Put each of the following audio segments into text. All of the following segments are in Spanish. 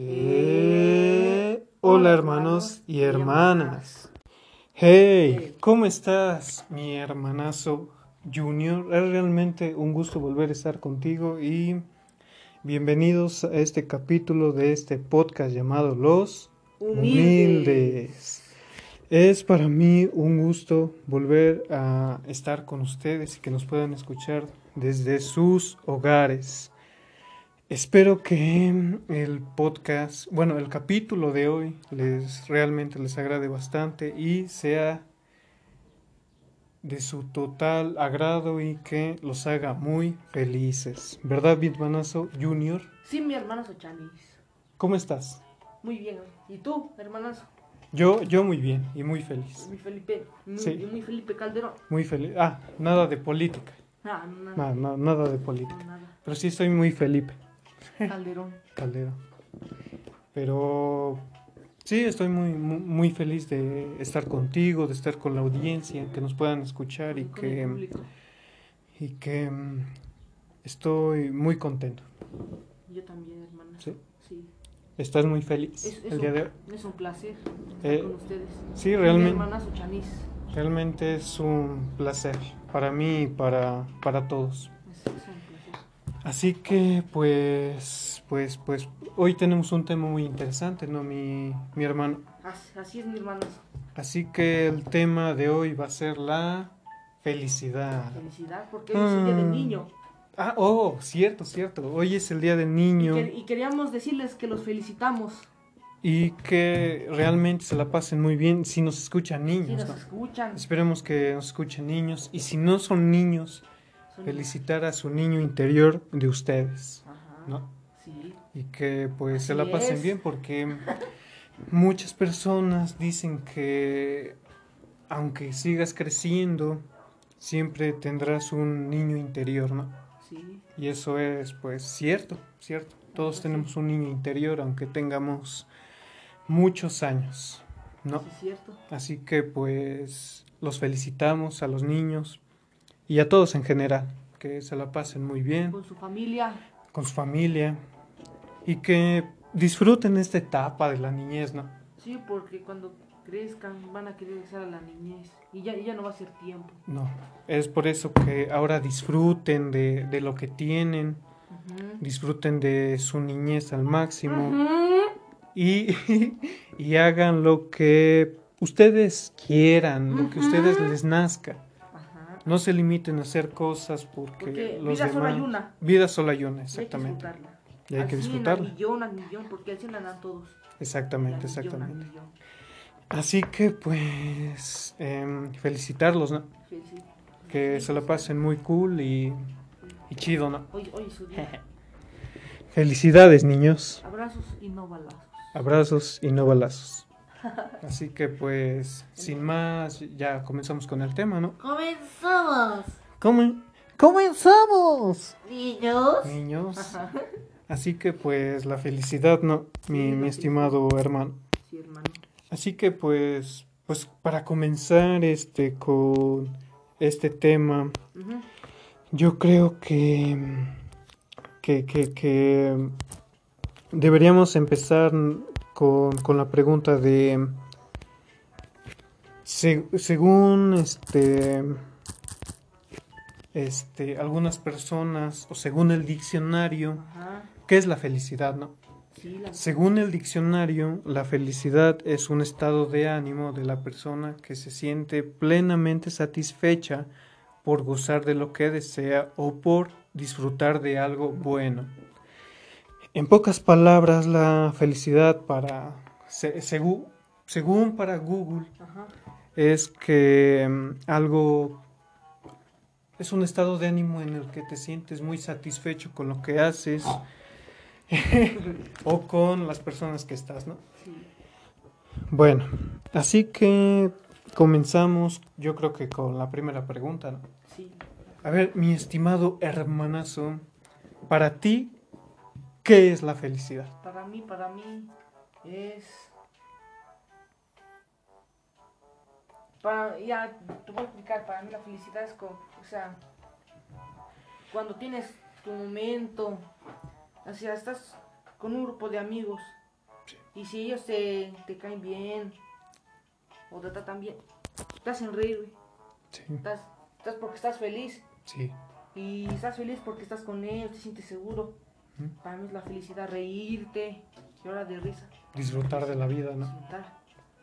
Eh, hola hermanos y hermanas. Hey, ¿cómo estás, mi hermanazo Junior? Es realmente un gusto volver a estar contigo y bienvenidos a este capítulo de este podcast llamado Los Humildes. Es para mí un gusto volver a estar con ustedes y que nos puedan escuchar desde sus hogares. Espero que el podcast, bueno, el capítulo de hoy les realmente les agrade bastante y sea de su total agrado y que los haga muy felices. ¿Verdad, mi hermanazo Junior? Sí, mi hermanazo Chanis. ¿Cómo estás? Muy bien. ¿Y tú, hermanazo? Yo, yo muy bien y muy feliz. Muy Felipe, muy, Sí. y muy Felipe Calderón. Muy feliz. Ah, nada de política. Ah, no, No, no, nada de política. nada. Pero sí estoy muy Felipe Calderón. Caldera. Pero sí, estoy muy, muy, muy feliz de estar contigo, de estar con la audiencia, que nos puedan escuchar y que, y que estoy muy contento. Yo también, hermana. Sí. Sí. ¿Estás muy feliz Es, es el un, día de hoy? es un placer estar Eh, con ustedes. Sí, Mi realmente, hermanazo Chanis. realmente es un placer para mí y para, para todos. Es, un. Así que pues, pues, pues, hoy tenemos un tema muy interesante, ¿no? Mi, mi hermano. Así, es, mi hermanazo. Así que el tema de hoy va a ser la felicidad. Felicidad, porque hoy es el día del Ah. niño. Ah, oh, cierto, cierto. Hoy es el día del Y, niño que- y queríamos decirles que los felicitamos. y que realmente se la pasen muy bien si nos escuchan Si niños, nos ¿no? escuchan. Esperemos que nos escuchen niños y si no son niños, felicitar a su niño interior de ustedes, Ajá. ¿no? Sí. Y que pues se la pasen es. bien porque muchas personas dicen que aunque sigas creciendo, siempre tendrás un niño interior, ¿no? Sí. Y eso es pues cierto, cierto. Todos Ajá, sí. tenemos un niño interior aunque tengamos muchos años, ¿no? Sí, es cierto. Así que pues los felicitamos a los niños y a todos en general, que se la pasen muy bien Con su familia. con su familia y que disfruten esta etapa de la niñez, ¿no? Sí, porque cuando crezcan van a querer regresar a la niñez y ya, y ya no va a ser tiempo. No, es por eso que ahora disfruten de, de lo que tienen, disfruten de su niñez al máximo. Y, y hagan lo que ustedes quieran, lo que ustedes les nazca. No se limiten a hacer cosas porque, Porque los vida solo hay demás- una. Vida solo hay una, Y hay que exactamente. disfrutarla. Y hay que disfrutarla. Al millón, al millón, porque 100 la dan todos. Exactamente, Al exactamente. millón. Así que pues em, felicitarlos, ¿no? Sí, sí. Que Sí, se la pasen muy cool y, y chido, ¿no? Hoy, hoy es su día. Felicidades, niños. Abrazos y no balazos. Abrazos y no balazos. Así que pues, sin más, ya comenzamos con el tema, ¿no? ¡Comenzamos! ¿Cómo? ¡Comenzamos! Niños. Niños. Ajá. Así que pues la felicidad, ¿no? Mi, estimado hermano. Sí, hermano. Así que pues, pues para comenzar este con este tema, yo creo que, que, que, que deberíamos empezar con, con la pregunta de, se- según este, este, algunas personas o según el diccionario, Ajá. ¿qué es la felicidad, no? Sí, la... Según el diccionario, la felicidad es un estado de ánimo de la persona que se siente plenamente satisfecha por gozar de lo que desea o por disfrutar de algo bueno. En pocas palabras, la felicidad para se- según, según para Google Ajá. es que mm, algo es un estado de ánimo en el que te sientes muy satisfecho con lo que haces o con las personas que estás, ¿no? Sí. Bueno, así que comenzamos, yo creo que con la primera pregunta, ¿no? Sí. A ver, mi estimado hermanazo, para ti, ¿qué es la felicidad? Para mí, para mí es... Para, ya, te voy a explicar, para mí la felicidad es como, o sea, cuando tienes tu momento, o sea, estás con un grupo de amigos Y si ellos te, te caen bien o te tratan bien, te hacen reír, güey. Sí, Estás, estás porque estás feliz. sí. Y estás feliz porque estás con ellos, te sientes seguro. Para mí es la felicidad reírte, llorar de risa, Disfrutar de la vida, ¿no? disfrutar.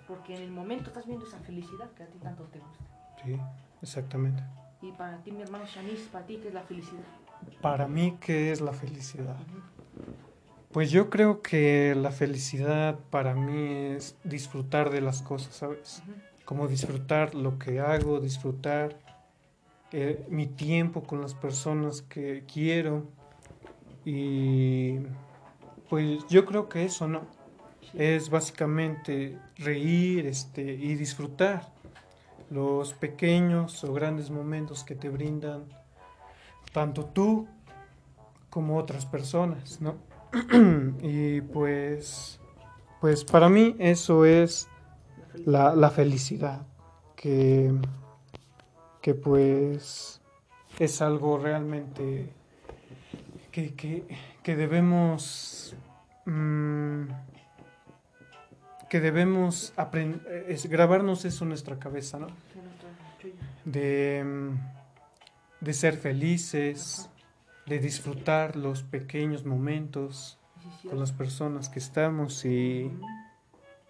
Porque en el momento estás viendo esa felicidad que a ti tanto te gusta. Sí, exactamente. Y para ti, mi hermano Shanice, para ti, ¿qué es la felicidad? Para mí, ¿qué es la felicidad? Ujú. Pues yo creo que la felicidad para mí es disfrutar de las cosas, ¿sabes? Ujú. Como disfrutar lo que hago, disfrutar eh, mi tiempo con las personas que quiero. Y pues yo creo que eso, ¿no? Es básicamente reír este, y disfrutar los pequeños o grandes momentos que te brindan tanto tú como otras personas, ¿no? y pues, pues para mí eso es La felicidad. la, la felicidad, que, que pues es algo realmente que, que, que debemos mm, que debemos es grabarnos eso en nuestra cabeza, ¿no? De, de ser felices, de disfrutar los pequeños momentos con las personas que estamos y,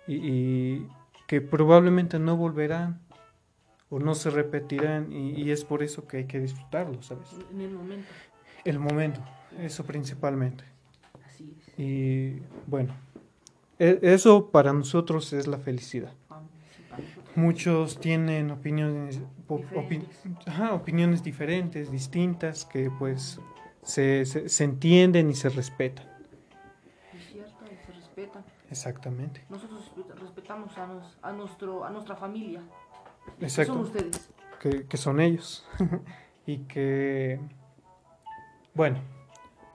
y que probablemente no volverán o no se repetirán y, y es por eso que hay que disfrutarlo, ¿sabes? En el momento. El momento, eso principalmente. Así es. Y bueno, e- eso para nosotros es la felicidad. Muchos tienen opiniones, ajá, opiniones diferentes, distintas, que pues se, se, se entienden y se respetan. Es cierto, y se respetan. Exactamente. Nosotros respeta- respetamos a, nos- a, nuestro, a nuestra familia. que Exacto. Son ustedes. que, que son ellos. y que, bueno,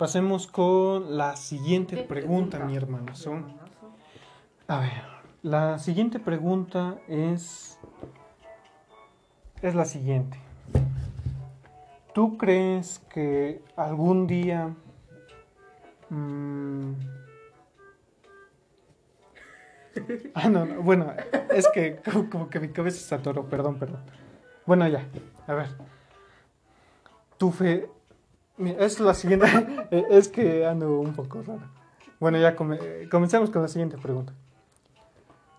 pasemos con la siguiente ¿Qué pregunta, mi hermano. Son, a ver, la siguiente pregunta es, es la siguiente. ¿Tú crees que algún día... mm, Ah, no, no, bueno, es que como, como que mi cabeza se atoró, perdón, perdón. Bueno, ya, a ver. Tu fe... Es la siguiente, eh, es que ando un poco raro. Bueno, ya come- comencemos con la siguiente pregunta.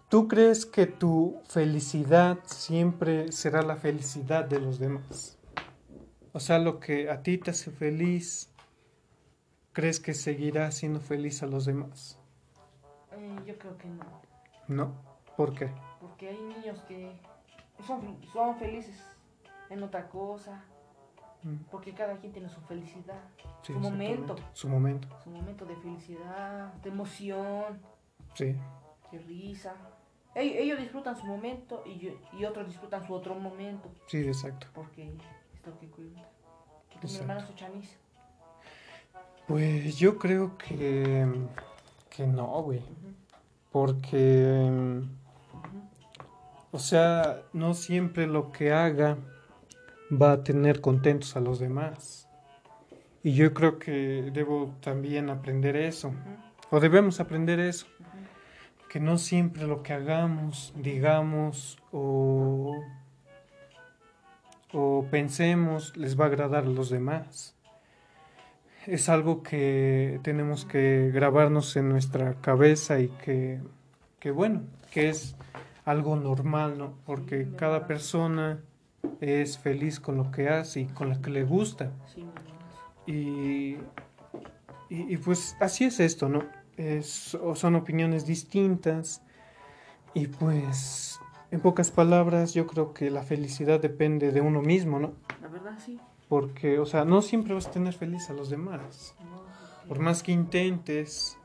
¿Tú crees que tu felicidad siempre será la felicidad de los demás? O sea, lo que a ti te hace feliz, ¿crees que seguirá siendo feliz a los demás? Eh, yo creo que no. No. ¿Por qué? Porque hay niños que son, son felices en otra cosa. Porque cada quien tiene su felicidad. sí, Su momento. Su momento, Su momento de felicidad, de emoción, sí. de risa. Ellos, ellos disfrutan su momento y, yo- y otros disfrutan su otro momento. Sí, exacto. Porque es lo que cuenta. ¿Y tu mi hermana su chamis? Pues yo creo que, que no, güey. Porque, o sea, no siempre lo que haga va a tener contentos a los demás. Y yo creo que debo también aprender eso. O debemos aprender eso. Que no siempre lo que hagamos, digamos o, o pensemos les va a agradar a los demás. Es algo que tenemos que grabarnos en nuestra cabeza y que, que bueno, que es algo normal, ¿no? Porque cada persona es feliz con lo que hace y con lo que le gusta. Y, y, y pues así es esto, ¿no? Es, o son opiniones distintas y pues en pocas palabras yo creo que la felicidad depende de uno mismo, ¿no? La verdad, sí. Porque, o sea, no siempre vas a tener feliz a los demás. No, porque- Por más que intentes,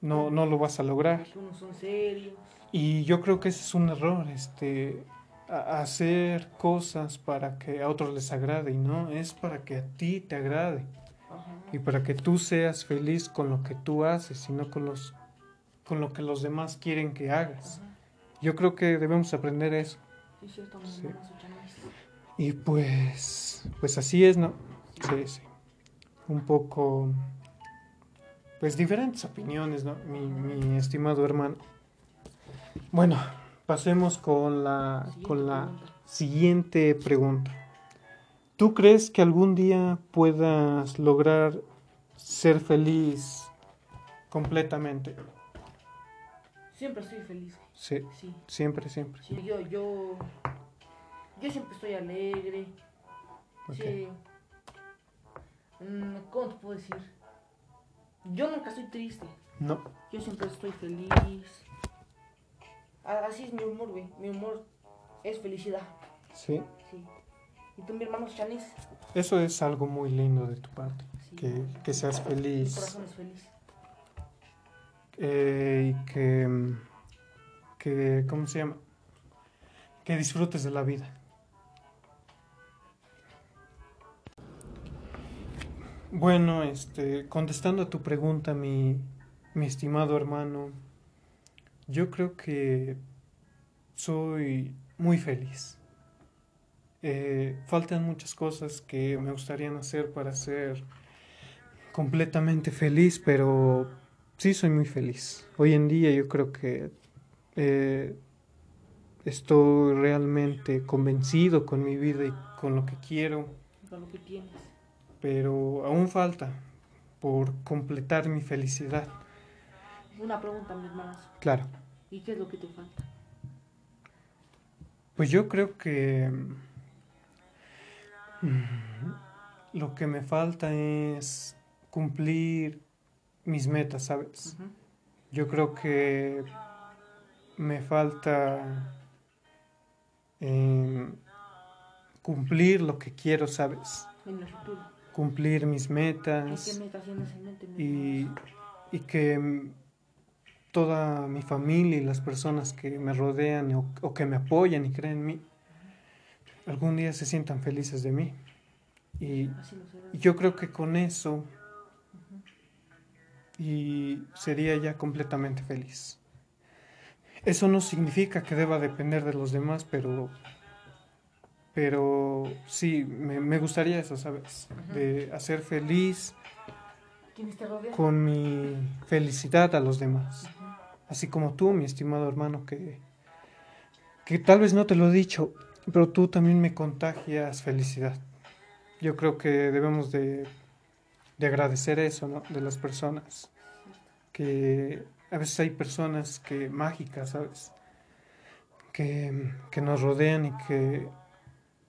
no, no lo vas a lograr. porque unos son serios. Y yo creo que ese es un error, este, a- hacer cosas para que a otros les agrade y no, es para que a ti te agrade. Y para que tú seas feliz con lo que tú haces y no con los con lo que los demás quieren que hagas. Yo creo que debemos aprender eso. Sí. Y pues pues así es, ¿no? Sí, sí. Un poco pues diferentes opiniones, ¿no? Mi, mi estimado hermano. Bueno, pasemos con la, Siguiente con la pregunta. siguiente pregunta. ¿Tú crees que algún día puedas lograr ser feliz completamente? Siempre estoy feliz. Sí, Sí. siempre, siempre. Sí, yo, yo, yo siempre estoy alegre. Sí. Mm, ¿Cómo te puedo decir? Yo nunca estoy triste. No, Yo siempre estoy feliz. Así es mi humor, güey. Mi humor es felicidad. sí. Sí. ¿Y tú, mi hermano Chanis? Eso es algo muy lindo de tu parte. Sí. Que, que seas Mi feliz corazón es feliz. eh, y que, que, ¿cómo se llama? Que disfrutes de la vida. Bueno, este, contestando a tu pregunta, mi, mi estimado hermano, yo creo que soy muy feliz. Eh, faltan muchas cosas que me gustarían hacer para ser completamente feliz, pero sí soy muy feliz. Hoy en día yo creo que eh, estoy realmente convencido con mi vida y con lo que quiero, Con lo que tienes. pero aún falta por completar mi felicidad. Una pregunta, mi hermano. Claro, ¿Y qué es lo que te falta? pues yo creo que mm, lo que me falta es cumplir mis metas, ¿sabes? Yo creo que me falta em, cumplir lo que quiero, ¿sabes? En el futuro. Cumplir mis ¿Y qué metas metas tienes en mente, y, y que toda mi familia y las personas que me rodean o, o que me apoyan y creen en mí, algún día se sientan felices de mí. Y, y yo creo que con eso y sería ya completamente feliz. Eso no significa que deba depender de los demás, pero pero sí, me, me gustaría eso, ¿sabes? De hacer feliz con mi felicidad a los demás. Así como tú, mi estimado hermano, que, que tal vez no te lo he dicho, pero tú también me contagias felicidad. Yo creo que debemos de, de agradecer eso, ¿no? De las personas. Que a veces hay personas que mágicas, ¿sabes? Que, que nos rodean y que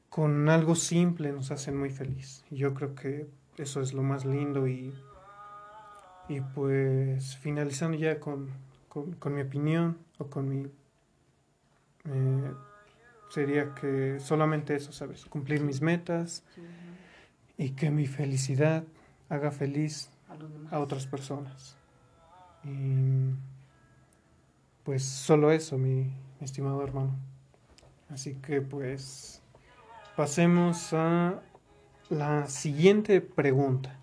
con algo simple nos hacen muy feliz. Y yo creo que eso es lo más lindo y, y pues finalizando ya con, con, con mi opinión o con mi... eh, sería que solamente eso, ¿sabes? Cumplir mis metas y que mi felicidad haga feliz a otras personas. Y pues solo eso, mi, mi estimado hermano. Así que pues pasemos a la siguiente pregunta.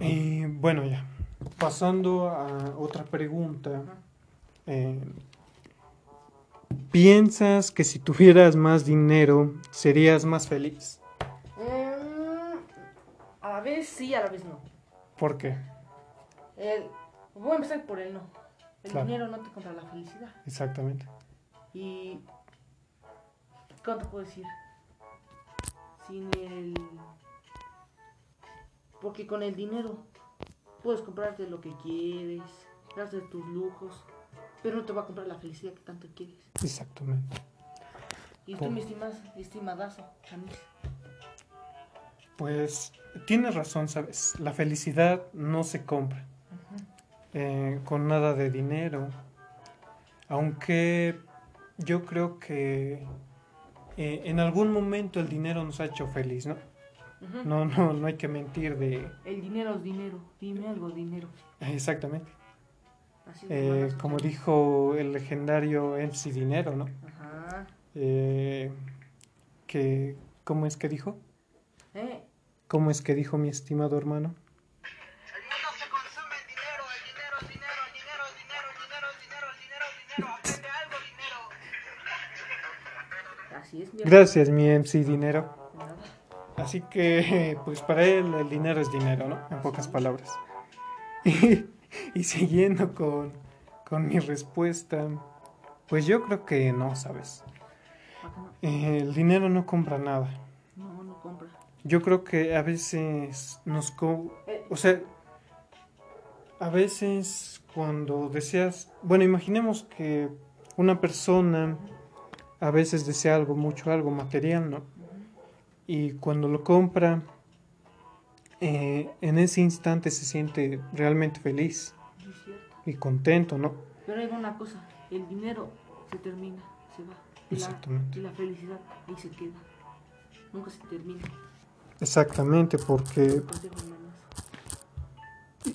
Y bueno, ya. Pasando a otra pregunta. Eh, ¿Piensas que si tuvieras más dinero serías más feliz? Mm, a la vez sí, a la vez no. ¿Por qué? El, voy a empezar por el no. El Claro. dinero no te compra la felicidad. Exactamente. Y. ¿Cómo te puedo decir? Sin el. Porque con el dinero puedes comprarte lo que quieres, darte tus lujos, pero no te va a comprar la felicidad que tanto quieres. Exactamente. Y tú estimas, estimadazo, Chanis. Pues tienes razón, ¿sabes? La felicidad no se compra eh, con nada de dinero. Aunque yo creo que eh, en algún momento el dinero nos ha hecho feliz, ¿no? No, no, no hay que mentir de... El dinero es dinero. Dime algo, dinero. Exactamente. Eh, como dijo el legendario MC Dinero, ¿no? Ajá. Eh, que, ¿Cómo es que dijo? Eh, ¿Cómo es que dijo mi estimado hermano? El mundo se consume en dinero, el dinero es dinero, el dinero es dinero, el dinero es dinero, el dinero es dinero, aprende algo dinero. así es, mi Gracias, mi MC Dinero. Así que, pues para él el dinero es dinero, ¿no? En pocas palabras. Y, y siguiendo con, con mi respuesta, pues yo creo que no, ¿sabes? Eh, el dinero no compra nada. No, no compra. Yo creo que a veces nos... co- O sea, a veces cuando deseas... Bueno, imaginemos que una persona a veces desea algo, mucho algo material, ¿no? Y cuando lo compra, eh, en ese instante se siente realmente feliz y contento, ¿no? Pero hay una cosa, el dinero se termina, se va. Y la, Exactamente. y la felicidad ahí se queda. Nunca se termina. Exactamente, porque...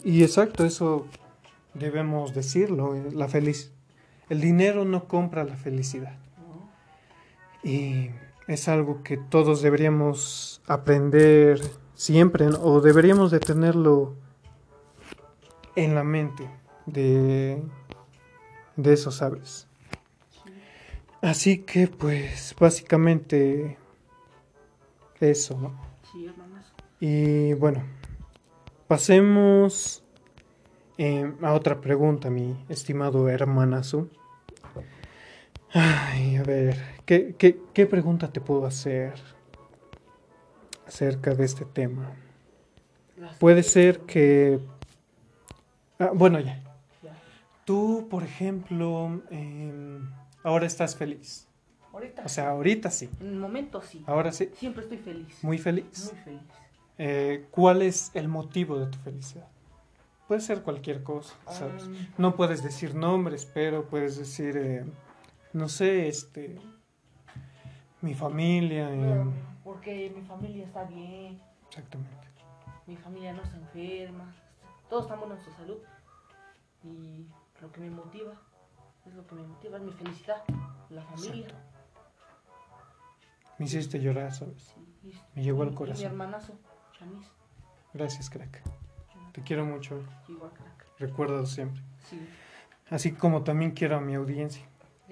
Y exacto, eso debemos decirlo, eh, la feliz... El dinero no compra la felicidad. No, Y es algo que todos deberíamos aprender siempre, o deberíamos de tenerlo en la mente de, de eso, ¿sabes? Así que pues básicamente eso, ¿no? sí. Y bueno, pasemos eh, a otra pregunta, mi estimado hermanazo. Ay, a ver, ¿qué, qué, qué pregunta te puedo hacer acerca de este tema? Puede ser que... ah, bueno, ya. Tú, por ejemplo, em, ahora estás feliz. Ahorita. O sea, ahorita sí. en el momento sí. Ahora sí. Siempre estoy feliz. Muy feliz. Muy feliz. Eh, ¿Cuál es el motivo de tu felicidad? Puede ser cualquier cosa, ¿sabes? Um, No puedes decir nombres, pero puedes decir, eh, no sé, este, mi familia, eh, porque mi familia está bien, exactamente. mi familia no se enferma, todos estamos en su salud. Y lo que me motiva, es lo que me motiva, es mi felicidad, la familia. Exacto. Me hiciste llorar, ¿sabes? Sí, Me llegó al y- y corazón. mi hermanazo, Chamis, Gracias, crack. Te quiero mucho, igual crack. recuérdalo siempre. Sí. Así como también quiero a mi audiencia,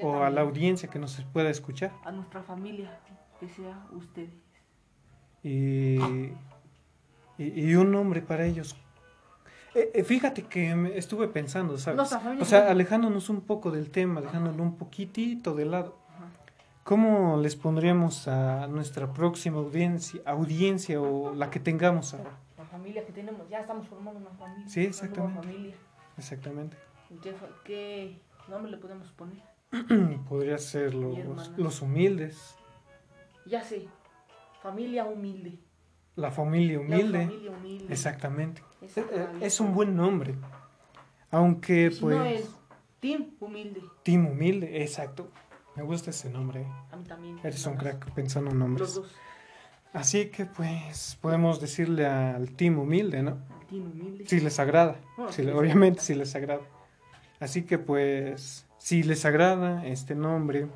O a la audiencia que nos pueda escuchar. A nuestra familia, que sea ustedes. y, y, y un nombre para ellos. Eh, eh, fíjate que estuve pensando, ¿sabes? Nuestra familia O sea, alejándonos un poco del tema, dejándolo un poquitito de lado. Ajá. ¿Cómo les pondríamos a nuestra próxima audiencia, audiencia o la que tengamos ahora? La familia que tenemos, ya estamos formando una familia. Sí, una nueva exactamente. familia. Exactamente. ¿Y ¿Qué, fa- qué nombre le podemos poner? Podría ser los, los humildes, Ya sé, familia humilde. la familia La humilde. familia humilde. Exactamente. Esa Eh, eh. Es un buen nombre. Aunque Si pues... no es Team humilde. Team Humilde, exacto. Me gusta ese nombre. A mí también. Eres un crack pensando en Los nombres. dos. Así que pues podemos decirle al Team Humilde, ¿no? Team humilde. Si les agrada. Si obviamente si les agrada. Así que pues si les agrada este nombre,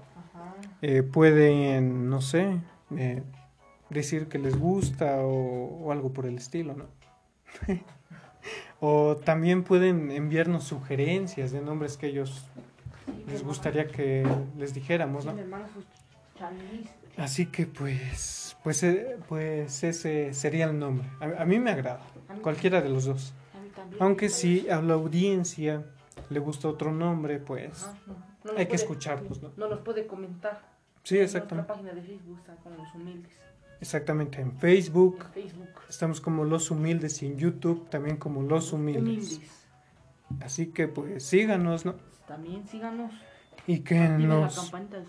eh, pueden, no sé, eh, decir que les gusta o, o algo por el estilo, ¿no? o también pueden enviarnos sugerencias de nombres que ellos les gustaría que les dijéramos, ¿no? Chamis. Así que pues, pues, eh, pues ese sería el nombre. A, a mí me agrada, cualquiera de los dos. a mí también. Aunque si a la audiencia le gusta otro nombre, pues Ajá, no, no nos hay que puede- escucharlos, ¿no? No nos puede comentar. Sí, En exactamente. Nuestra página de Facebook está con los humildes. Exactamente. En Facebook En Facebook. estamos como Los Humildes y en YouTube también como Los Humildes. Así que pues síganos, ¿no? También síganos. Y que Activen la nos... campanita de,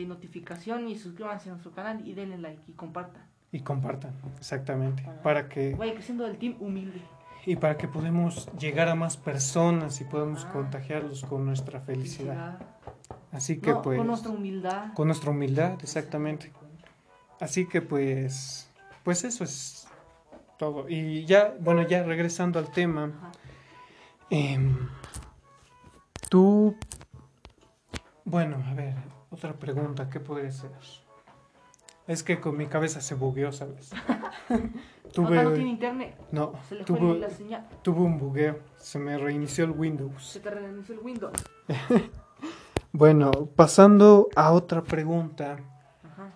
de notificación y suscríbanse a nuestro canal y denle like y compartan. Y compartan, exactamente. Para que... Vaya creciendo el team humilde. Y para que podamos llegar a más personas y podamos Ah. contagiarlos con nuestra felicidad. Así que No, pues... Con nuestra humildad. con nuestra humildad, exactamente. Así que pues, pues eso es todo. Y ya, bueno, ya regresando al tema, em, tú, bueno, a ver, otra pregunta, ¿qué podría ser? Es que con mi cabeza se bugueó, ¿sabes? Acá no tuve, tiene internet. no, Se le fue tuve, la señal. tuve un bugueo, se me reinició el Windows. Se te reinició el Windows. Bueno, pasando a otra pregunta. Ajá.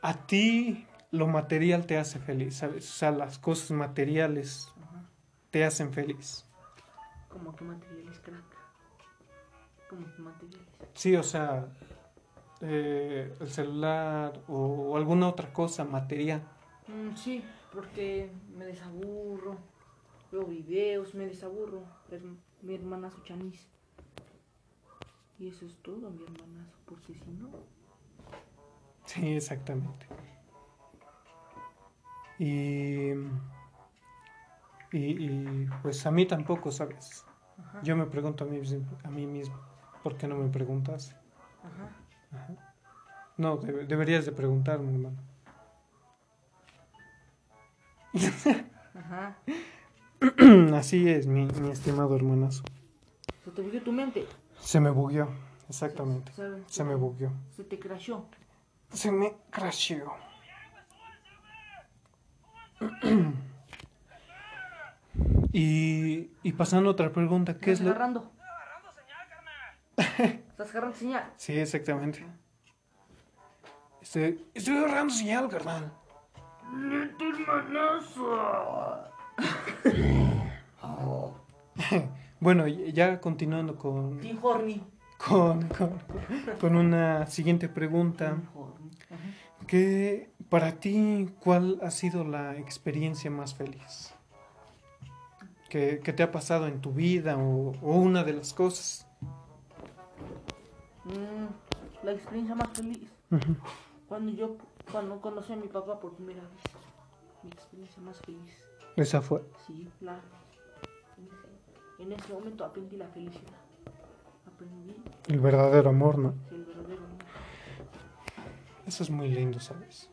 ¿A ti lo material te hace feliz, ¿sabes? O sea, las cosas materiales Ajá. te hacen feliz. Como que materiales, crack. Como que materiales. Sí, o sea, eh, el celular o, o alguna otra cosa material. Mm, sí, porque me desaburro. Veo videos, me desaburro. Es mi hermanazo chanis. Y eso es todo, mi hermanazo, porque si no. Sí, exactamente. Y, y, y, pues a mí tampoco, ¿sabes? Ajá. Yo me pregunto a mí, a mí mismo, ¿por qué no me preguntas? Ajá. Ajá. No, debe- deberías de preguntarme, hermano. Ajá. Así es, mi, mi estimado hermanazo. Se te bugueó tu mente. Se me bugueó, exactamente. Se me bugueó. Se te crashó. Se me crasheó. Y, y pasando a otra pregunta, ¿qué es ¿Estás lo...? agarrando? ¿Estás agarrando señal? Sí, exactamente. Estoy, estoy agarrando señal, carnal. Bueno, ya continuando con, con, con, con una siguiente pregunta. ¿Qué, para ti, cuál ha sido la experiencia más feliz? ¿Qué, qué te ha pasado en tu vida o, o una de las cosas? Mm, la experiencia más feliz. Cuando yo cuando conocí a mi papá por primera vez. Mi experiencia más feliz. Esa fue. Sí, claro. En ese, en ese momento aprendí la felicidad. Aprendí El verdadero amor, ¿no? el verdadero amor. Eso es muy lindo, ¿sabes?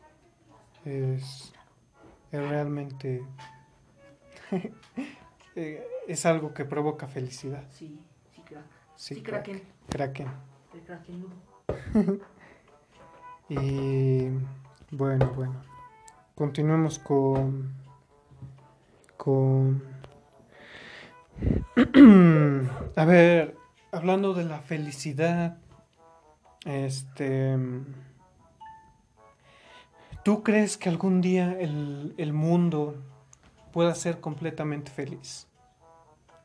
Es, es realmente... eh, es algo que provoca felicidad. Sí, sí, crack. Sí, Sí, crack. Kraken. Kraken. El krakenudo. Y bueno, bueno. Continuemos con... Con... A ver, hablando de la felicidad, este... ¿Tú crees que algún día el, el mundo pueda ser completamente feliz?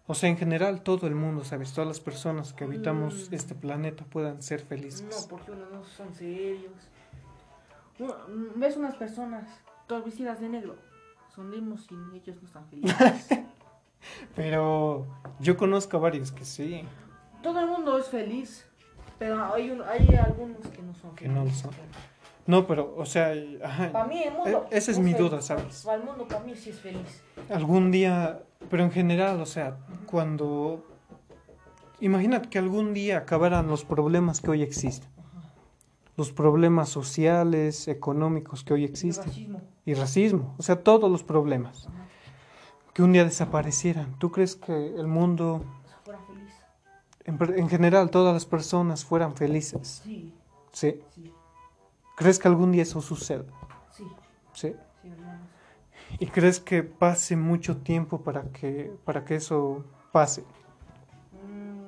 O sea, en general todo el mundo, ¿sabes? Todas las personas que habitamos Mm. este planeta puedan ser No, felices. porque unos no son serios. Uno- ves unas personas todas vestidas de negro. Sonrimos y ellos no están felices. Pero yo conozco a varios que sí. Todo el mundo es feliz, pero hay, un- hay algunos que no son Que no lo felices. son. No, pero, o sea, Para mí el mundo... E- esa es mi duda, ¿sabes? Para el mundo, para mí sí es feliz. algún día, pero en general, o sea, cuando... Imagínate que algún día acabaran los problemas que hoy existen. Los problemas sociales, económicos que hoy existen. racismo. Y racismo, o sea, todos los problemas. Ajá. Que un día desaparecieran. ¿Tú crees que el mundo, fuera feliz. en, general, todas las personas fueran felices? Sí, ¿Sí? sí, ¿Crees que algún día eso suceda? sí, ¿Sí? sí. ¿Y crees que pase mucho tiempo para que, para que eso pase? Mm,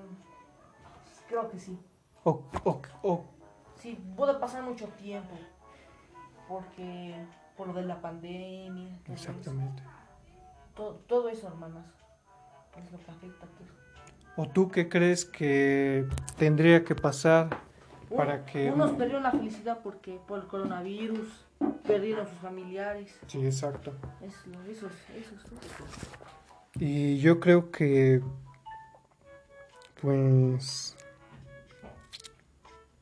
creo que sí. O, o- o- Sí, puede pasar mucho tiempo. Porque por lo de la pandemia. todo eso. exactamente. Todo, todo eso, hermanos. Es lo que afecta a todo. ¿O tú qué crees que tendría que pasar para que... Unos perdieron la felicidad porque por el coronavirus, perdieron sus familiares. Sí, exacto. Eso, es, eso es todo. Y yo creo que... Pues...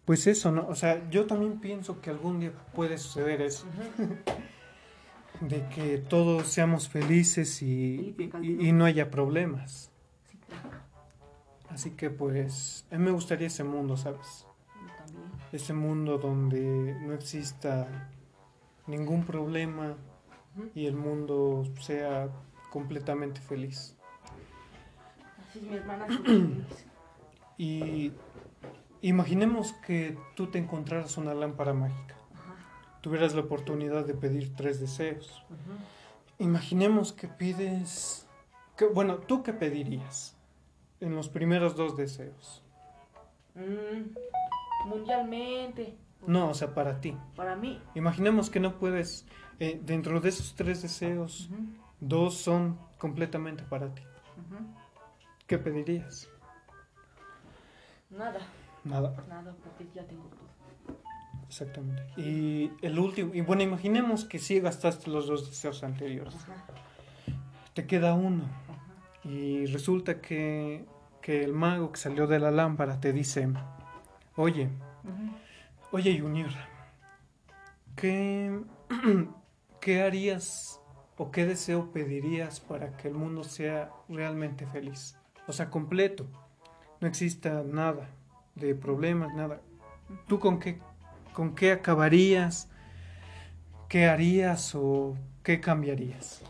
Pues eso, ¿no? O sea, yo también pienso que algún día puede suceder eso. De que todos seamos felices y, y- y no haya problemas. Así que pues, a mí me gustaría ese mundo, ¿sabes? Yo también. Ese mundo donde no exista ningún problema y el mundo sea completamente feliz. Así es mi hermana. Y imaginemos que tú te encontraras una lámpara mágica. Ajá. Tuvieras la oportunidad de pedir tres deseos. Imaginemos que pides... que- bueno, ¿tú qué pedirías en los primeros dos deseos? Mm, mundialmente. No, o sea, para ti. Para mí, Imaginemos que no puedes eh, dentro de esos tres deseos, dos son completamente para ti. ¿Qué pedirías? Nada, Nada, nada, porque ya tengo todo. exactamente. Y el último, y bueno, imaginemos que sí gastaste los dos deseos anteriores. Ajá, Te queda uno. ajá. Y resulta que, que el mago que salió de la lámpara te dice, oye, oye Junior, ¿qué, ¿qué harías o qué deseo pedirías para que el mundo sea realmente feliz? O sea, completo. No exista nada de problemas, nada. ¿Tú con qué, con qué acabarías? ¿Qué harías o qué cambiarías?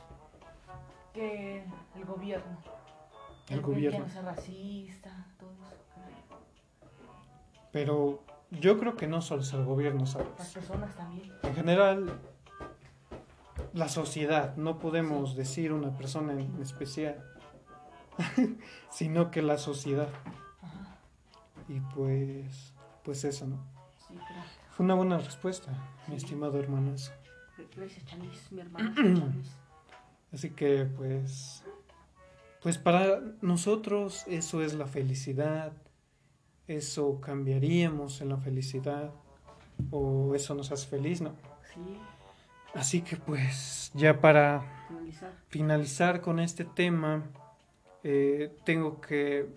Que el gobierno. El que gobierno. Ya no sea racista, todo eso. Pero yo creo que no solo es el gobierno, Las ¿sabes? personas también. En general, la sociedad, no podemos decir una persona en especial, sino que la sociedad. Y pues, pues eso, ¿no? Sí, claro. Fue una buena respuesta, mi estimado hermanazo. Gracias, Chanis, mi hermano. Así que pues, pues para nosotros eso es la felicidad, eso cambiaríamos en la felicidad, o eso nos hace feliz, ¿no? Sí, Así que pues ya para finalizar. finalizar con este tema, eh, tengo que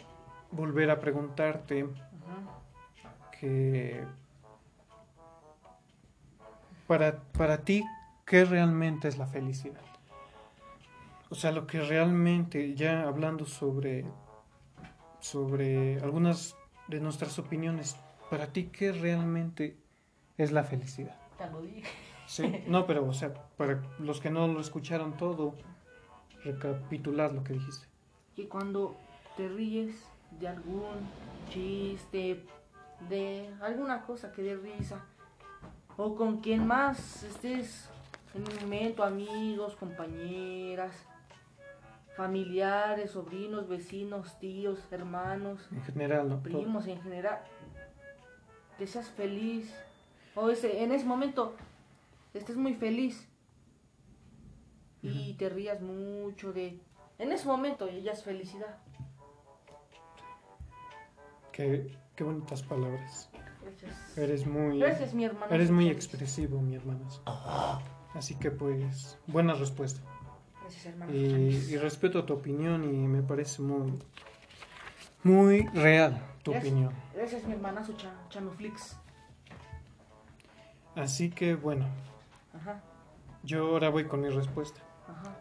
volver a preguntarte Ajá. que para, para ti, ¿qué realmente es la felicidad? O sea, lo que realmente, ya hablando sobre, sobre algunas de nuestras opiniones, para ti, ¿qué realmente es la felicidad? Ya lo dije. Sí, no, pero, o sea, para los que no lo escucharon todo, recapitular lo que dijiste. Que cuando te ríes de algún chiste, de alguna cosa que dé risa, o con quien más estés en un momento, amigos, compañeras, familiares, sobrinos, vecinos, tíos, hermanos, En general, ¿no? Primos en general, que seas feliz, o ese, en ese momento estés muy feliz y te rías mucho de... En ese momento ya es felicidad. Qué, qué bonitas palabras. Gracias. Eres muy, Gracias, mi hermano. eres muy expresivo, mi hermano. Así que pues, buena respuesta. Gracias, hermano. Y, y respeto tu opinión y me parece muy, muy real tu Gracias. opinión. Gracias, mi hermanazo Cha- Chanuflix. Así que bueno, Ajá, yo ahora voy con mi respuesta. ajá.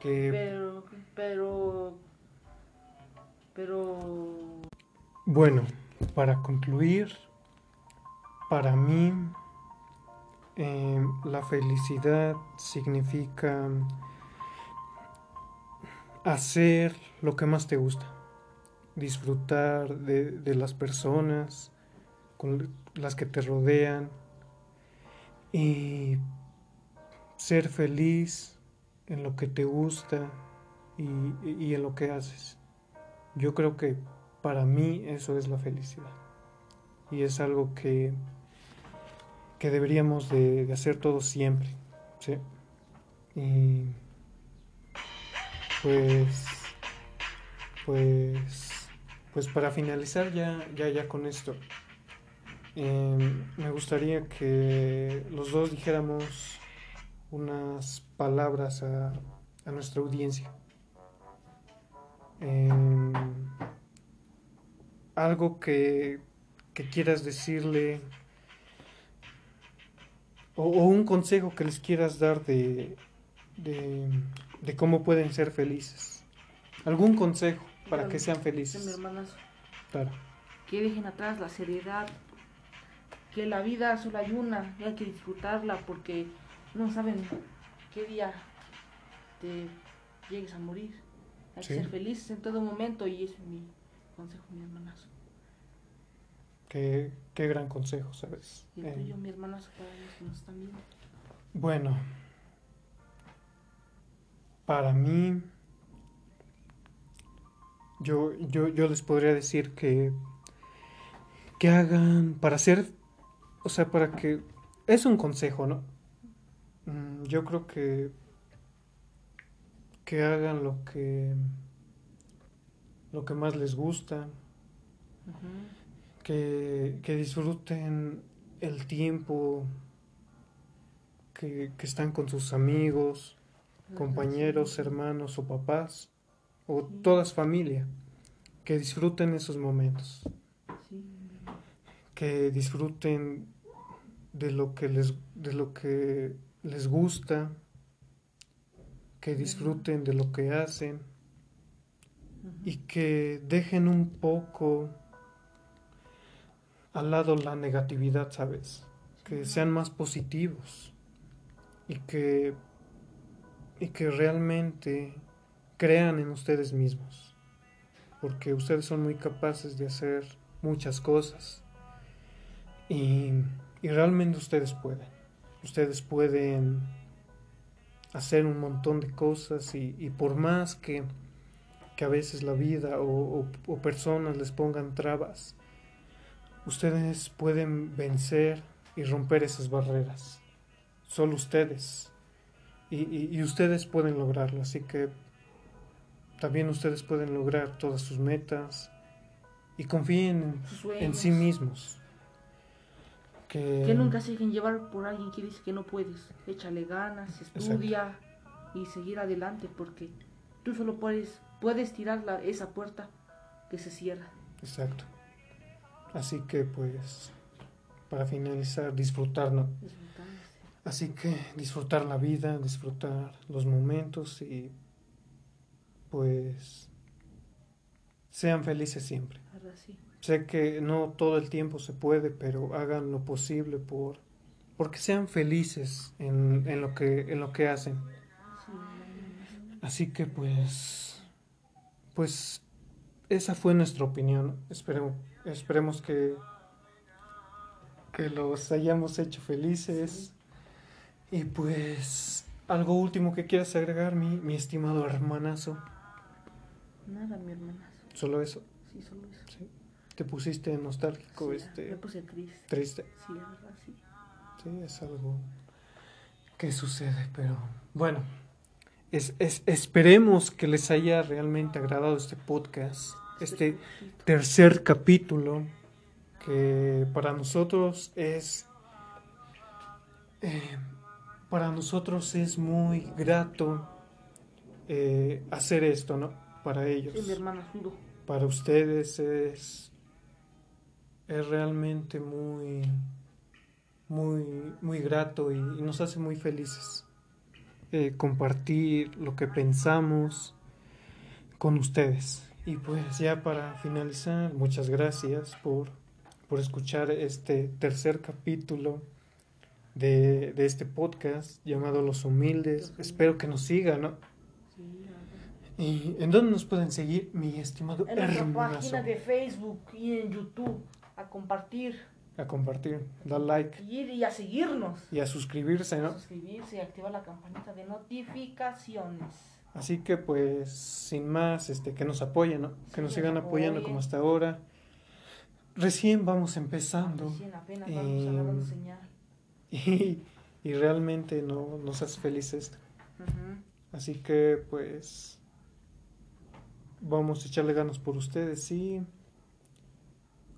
Que Pero, pero, pero, bueno, para concluir, para mí eh, la felicidad significa hacer lo que más te gusta, disfrutar de, de las personas con las que te rodean y ser feliz en lo que te gusta y, y en lo que haces. Yo creo que para mí eso es la felicidad y es algo que, que deberíamos de, hacer todos siempre. ¿sí? Pues, pues, pues para finalizar ya, ya, ya con esto, eh, me gustaría que los dos dijéramos unas palabras a, a nuestra audiencia. Eh, algo que, que quieras decirle o, o un consejo que les quieras dar de, de, de cómo pueden ser felices. Algún consejo para que sean mi felices. hermanazo. Claro. Que dejen atrás la seriedad. Que la vida solo hay una y hay que disfrutarla porque no saben qué día te llegues a morir. Hay Sí. que ser felices en todo momento y ese es mi consejo, mi hermanazo. Qué, qué gran consejo, ¿sabes? Y el Eh, tuyo, mi hermanazo, para los que nos están viendo. Bueno, para mí, yo, yo, yo les podría decir que, que hagan para ser, o sea, para que, es un consejo, ¿no? mm, yo creo que que hagan lo que lo que más les gusta, que, que disfruten el tiempo que, que están con sus amigos, compañeros, hermanos o papás, o toda su familia, que disfruten esos momentos, Sí. que disfruten de lo que les, de lo que les gusta, que disfruten de lo que hacen. Y que dejen un poco al lado la negatividad, ¿sabes? Que sean más positivos y que, y que realmente crean en ustedes mismos, porque ustedes son muy capaces de hacer muchas cosas y, y realmente ustedes pueden, ustedes pueden hacer un montón de cosas y, y por más que, que a veces la vida o, o- o personas les pongan trabas, ustedes pueden vencer y romper esas barreras. Solo ustedes. Y, y- y ustedes pueden lograrlo. Así que también ustedes pueden lograr todas sus metas y confíen en, sí mismos. Que, Que nunca se dejen llevar por alguien que dice que no puedes. Échale ganas, estudia y seguir adelante porque tú solo puedes, puedes tirar la- esa puerta que se cierra. Exacto. Así que pues, para finalizar, disfrutar, ¿no? Así que disfrutar la vida, disfrutar los momentos y pues sean felices siempre. Ahora sí. Sé que no todo el tiempo se puede, pero hagan lo posible por porque sean felices en, en lo que en lo que hacen. Sí, Así que pues pues esa fue nuestra opinión. Esperemos esperemos que que los hayamos hecho felices. Y pues algo último que quieras agregar, mi, mi estimado hermanazo. Nada, mi hermanazo. Solo eso. Sí, solo eso. ¿sí? Te pusiste nostálgico, Sí, este Me puse triste. triste. Sí, la verdad, sí. Sí, es algo que sucede, pero bueno, es, es- esperemos que les haya realmente agradado este podcast, este tercer capítulo, que para nosotros es, eh, para nosotros es muy grato eh, hacer esto, ¿no? Para ellos Sí, mi hermana sudo. para ustedes es, es realmente muy, muy, muy grato y, y nos hace muy felices eh, compartir lo que pensamos con ustedes. Y pues ya para finalizar, muchas gracias por, por escuchar este tercer capítulo de, de este podcast llamado Los Humildes. Espero que nos sigan, ¿no? ¿Y en dónde nos pueden seguir, mi estimado En nuestra página de Facebook y en YouTube. A compartir. A compartir, dar like Y, y a seguirnos. y a suscribirse, ¿no? Suscribirse y activar la campanita de notificaciones. Así que pues, sin más, este, que nos apoyen, ¿no? Que Sí, nos sigan apoyando apoyen. como hasta ahora. Recién vamos empezando Recién apenas y- vamos agarrando señal. y, y realmente no nos hace feliz esto. Así que pues, vamos a echarle ganas por ustedes y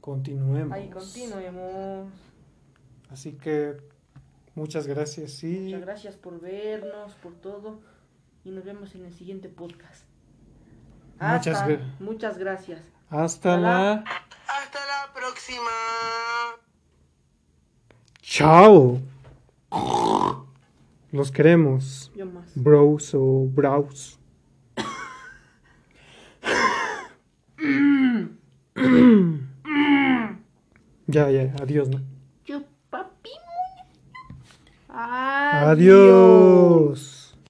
continuemos. Ahí continuemos. Así que muchas gracias y Muchas gracias por vernos, por todo. Y nos vemos en el siguiente podcast. Muchas gra- muchas gracias. hasta Hola. la... Hasta la próxima. Chao. Los queremos, Yo más. bros o brows. ya, ya, adiós, ¿no? Chupapi. Adiós.